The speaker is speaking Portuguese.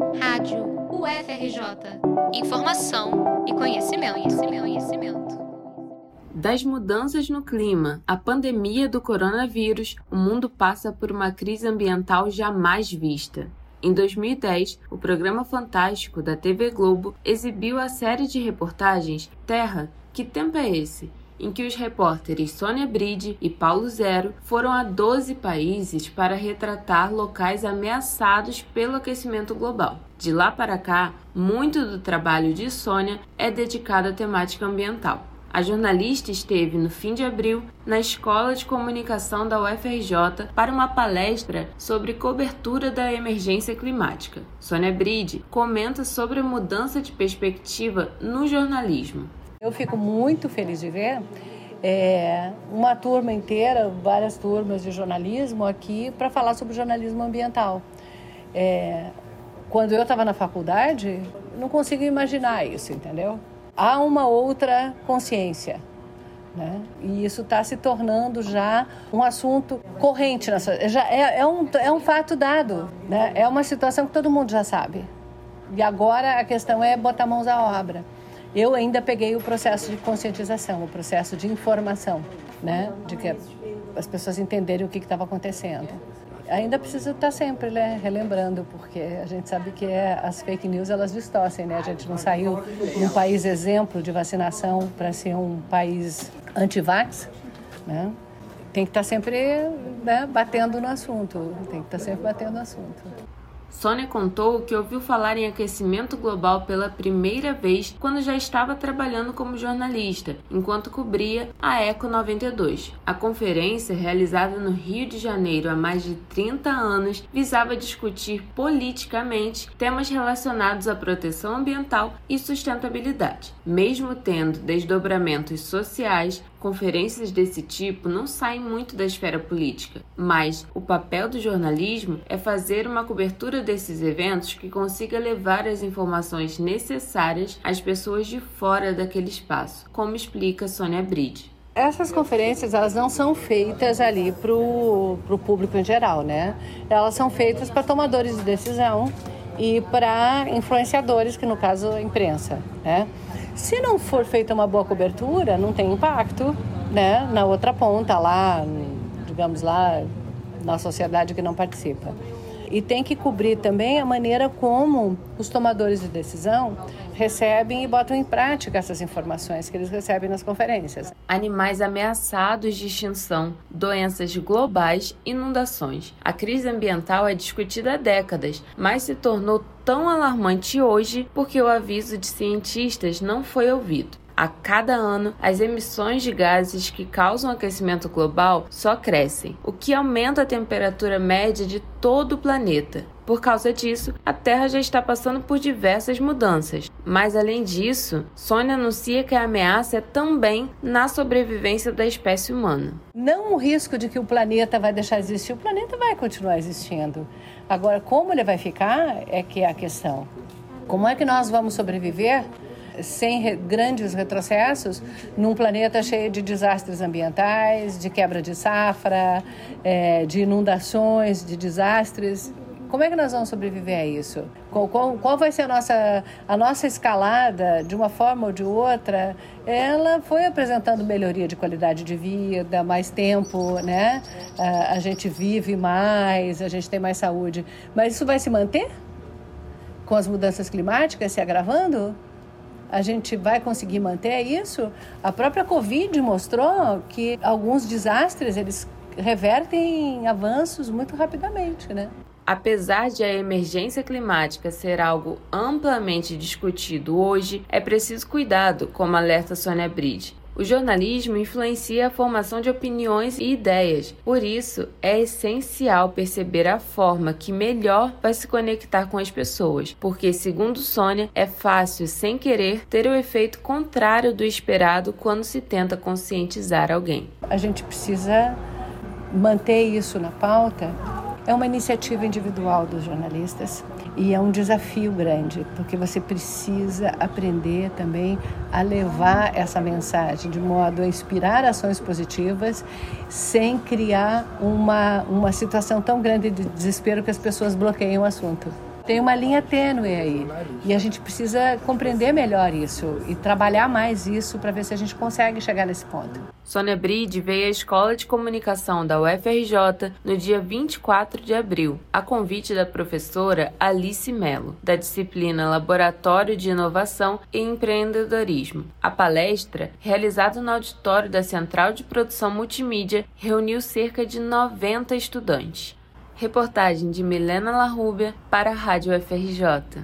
Rádio UFRJ. Informação e conhecimento, conhecimento, conhecimento. Das mudanças no clima à pandemia do coronavírus, o mundo passa por uma crise ambiental jamais vista. Em 2010, o programa Fantástico da TV Globo exibiu a série de reportagens Terra, que tempo é esse? Em que os repórteres Sônia Bride e Paulo Zero foram a 12 países para retratar locais ameaçados pelo aquecimento global. De lá para cá, muito do trabalho de Sônia é dedicado à temática ambiental. A jornalista esteve no fim de abril na Escola de Comunicação da UFRJ para uma palestra sobre cobertura da emergência climática. Sônia Bride comenta sobre a mudança de perspectiva no jornalismo. Eu fico muito feliz de ver é, uma turma inteira, várias turmas de jornalismo aqui para falar sobre jornalismo ambiental. É, quando eu estava na faculdade, não consigo imaginar isso, entendeu? há uma outra consciência. Né? E isso está se tornando já um assunto corrente. Nessa, já é, é, um, é um fato dado, né? é uma situação que todo mundo já sabe. E agora a questão é botar mãos à obra. Eu ainda peguei o processo de conscientização, o processo de informação, né? de que as pessoas entenderem o que estava acontecendo ainda precisa estar sempre né, relembrando, porque a gente sabe que é, as fake news elas distorcem, né? A gente não saiu um país exemplo de vacinação para ser um país anti-vax, né? Tem que estar sempre né, batendo no assunto, tem que estar sempre batendo no assunto. Sônia contou que ouviu falar em aquecimento global pela primeira vez quando já estava trabalhando como jornalista, enquanto cobria a Eco 92. A conferência, realizada no Rio de Janeiro há mais de 30 anos, visava discutir politicamente temas relacionados à proteção ambiental e sustentabilidade. Mesmo tendo desdobramentos sociais, Conferências desse tipo não saem muito da esfera política, mas o papel do jornalismo é fazer uma cobertura desses eventos que consiga levar as informações necessárias às pessoas de fora daquele espaço, como explica Sônia Bride. Essas conferências elas não são feitas ali para o público em geral, né? Elas são feitas para tomadores de decisão e para influenciadores, que no caso a imprensa, né? Se não for feita uma boa cobertura, não tem impacto né, na outra ponta, lá, digamos lá, na sociedade que não participa. E tem que cobrir também a maneira como os tomadores de decisão recebem e botam em prática essas informações que eles recebem nas conferências. Animais ameaçados de extinção, doenças globais, inundações. A crise ambiental é discutida há décadas, mas se tornou tão alarmante hoje porque o aviso de cientistas não foi ouvido. A cada ano, as emissões de gases que causam aquecimento global só crescem, o que aumenta a temperatura média de todo o planeta. Por causa disso, a Terra já está passando por diversas mudanças. Mas além disso, Sônia anuncia que a ameaça é também na sobrevivência da espécie humana. Não o risco de que o planeta vai deixar de existir, o planeta vai continuar existindo. Agora, como ele vai ficar é que é a questão. Como é que nós vamos sobreviver sem re grandes retrocessos num planeta cheio de desastres ambientais, de quebra de safra, é, de inundações, de desastres. Como é que nós vamos sobreviver a isso? Qual, qual, qual, vai ser a nossa, a nossa escalada, de uma forma ou de outra? Ela foi apresentando melhoria de qualidade de vida, mais tempo, né? A, a gente vive mais, a gente tem mais saúde. Mas isso vai se manter? Com as mudanças climáticas se agravando? A gente vai conseguir manter isso? A própria Covid mostrou que alguns desastres eles revertem em avanços muito rapidamente, né? Apesar de a emergência climática ser algo amplamente discutido hoje, é preciso cuidado, como alerta Sônia Bride. O jornalismo influencia a formação de opiniões e ideias. Por isso, é essencial perceber a forma que melhor vai se conectar com as pessoas, porque, segundo Sônia, é fácil, sem querer, ter o efeito contrário do esperado quando se tenta conscientizar alguém. A gente precisa manter isso na pauta. É uma iniciativa individual dos jornalistas e é um desafio grande, porque você precisa aprender também a levar essa mensagem de modo a inspirar ações positivas, sem criar uma, uma situação tão grande de desespero que as pessoas bloqueiam o assunto. Tem uma linha tênue aí. E a gente precisa compreender melhor isso e trabalhar mais isso para ver se a gente consegue chegar nesse ponto. Sônia Bride veio à Escola de Comunicação da UFRJ no dia 24 de abril, a convite da professora Alice Mello, da disciplina Laboratório de Inovação e Empreendedorismo. A palestra, realizada no auditório da Central de Produção Multimídia, reuniu cerca de 90 estudantes. Reportagem de Milena Larrubia para a Rádio FRJ.